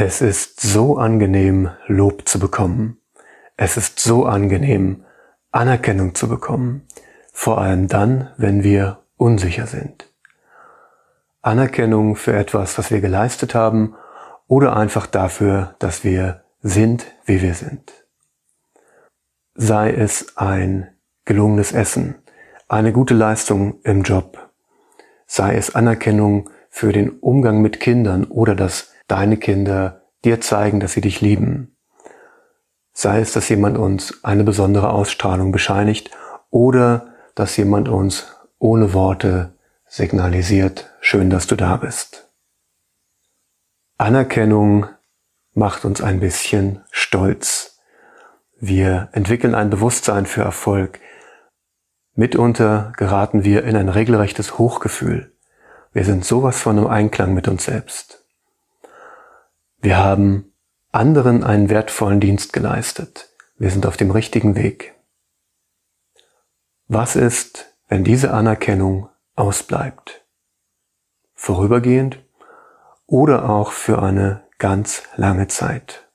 Es ist so angenehm, Lob zu bekommen. Es ist so angenehm, Anerkennung zu bekommen. Vor allem dann, wenn wir unsicher sind. Anerkennung für etwas, was wir geleistet haben oder einfach dafür, dass wir sind, wie wir sind. Sei es ein gelungenes Essen, eine gute Leistung im Job, sei es Anerkennung für den Umgang mit Kindern oder dass deine Kinder dir zeigen, dass sie dich lieben. Sei es, dass jemand uns eine besondere Ausstrahlung bescheinigt oder dass jemand uns ohne Worte signalisiert, schön, dass du da bist. Anerkennung macht uns ein bisschen stolz. Wir entwickeln ein Bewusstsein für Erfolg. Mitunter geraten wir in ein regelrechtes Hochgefühl. Wir sind sowas von im Einklang mit uns selbst. Wir haben anderen einen wertvollen Dienst geleistet. Wir sind auf dem richtigen Weg. Was ist, wenn diese Anerkennung ausbleibt? Vorübergehend oder auch für eine ganz lange Zeit.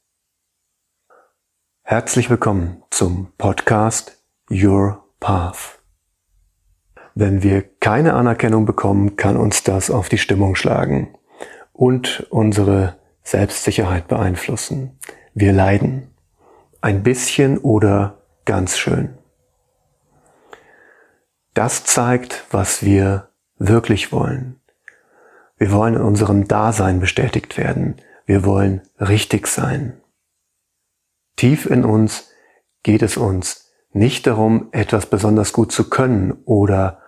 Herzlich willkommen zum Podcast Your Path. Wenn wir keine Anerkennung bekommen, kann uns das auf die Stimmung schlagen und unsere Selbstsicherheit beeinflussen. Wir leiden. Ein bisschen oder ganz schön. Das zeigt, was wir wirklich wollen. Wir wollen in unserem Dasein bestätigt werden. Wir wollen richtig sein. Tief in uns geht es uns nicht darum, etwas besonders gut zu können oder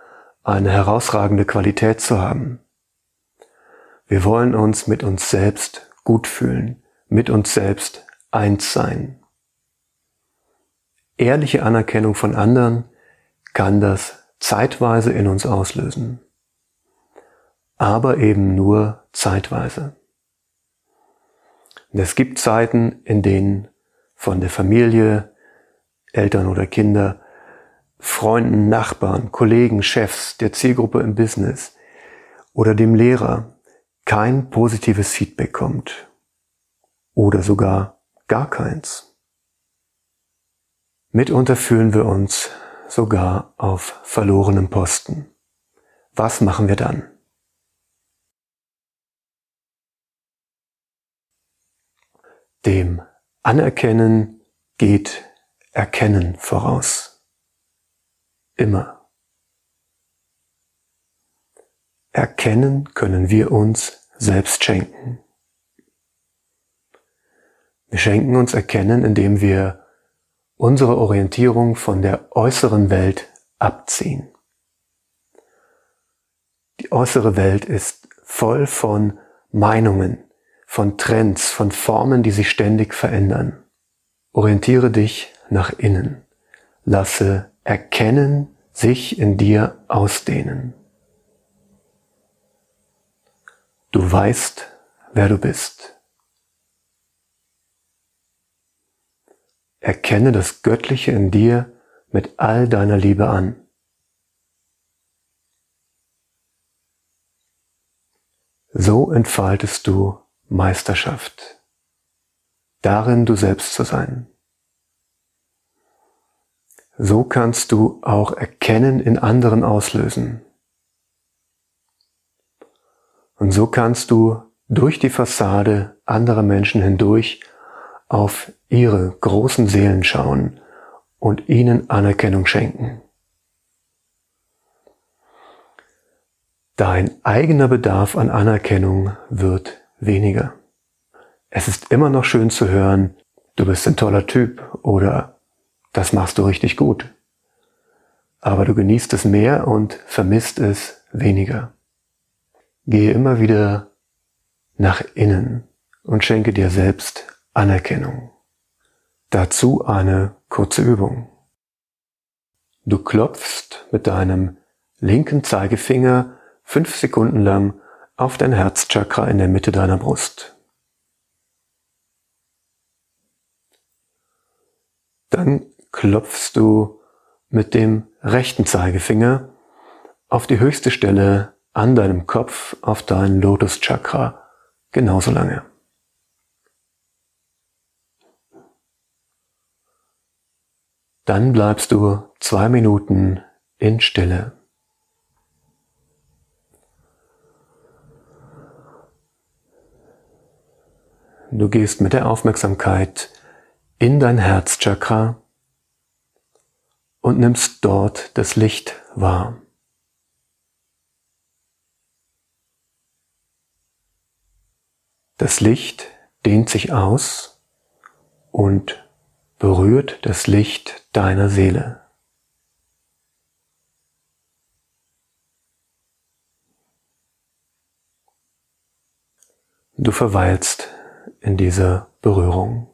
eine herausragende Qualität zu haben. Wir wollen uns mit uns selbst gut fühlen, mit uns selbst eins sein. Ehrliche Anerkennung von anderen kann das zeitweise in uns auslösen, aber eben nur zeitweise. Und es gibt Zeiten, in denen von der Familie, Eltern oder Kinder, Freunden, Nachbarn, Kollegen, Chefs, der Zielgruppe im Business oder dem Lehrer kein positives Feedback kommt oder sogar gar keins. Mitunter fühlen wir uns sogar auf verlorenem Posten. Was machen wir dann? Dem Anerkennen geht Erkennen voraus. Immer. Erkennen können wir uns selbst schenken. Wir schenken uns Erkennen, indem wir unsere Orientierung von der äußeren Welt abziehen. Die äußere Welt ist voll von Meinungen, von Trends, von Formen, die sich ständig verändern. Orientiere dich nach innen. Lasse Erkennen sich in dir ausdehnen. Du weißt, wer du bist. Erkenne das Göttliche in dir mit all deiner Liebe an. So entfaltest du Meisterschaft, darin du selbst zu sein. So kannst du auch Erkennen in anderen auslösen. Und so kannst du durch die Fassade anderer Menschen hindurch auf ihre großen Seelen schauen und ihnen Anerkennung schenken. Dein eigener Bedarf an Anerkennung wird weniger. Es ist immer noch schön zu hören, du bist ein toller Typ oder das machst du richtig gut. Aber du genießt es mehr und vermisst es weniger. Gehe immer wieder nach innen und schenke dir selbst Anerkennung. Dazu eine kurze Übung. Du klopfst mit deinem linken Zeigefinger fünf Sekunden lang auf dein Herzchakra in der Mitte deiner Brust. Dann klopfst du mit dem rechten Zeigefinger auf die höchste Stelle an deinem Kopf auf dein Lotus Chakra genauso lange. Dann bleibst du zwei Minuten in Stille. Du gehst mit der Aufmerksamkeit in dein Herzchakra und nimmst dort das Licht wahr. Das Licht dehnt sich aus und berührt das Licht deiner Seele. Du verweilst in dieser Berührung.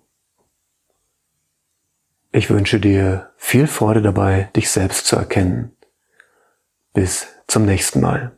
Ich wünsche dir viel Freude dabei, dich selbst zu erkennen. Bis zum nächsten Mal.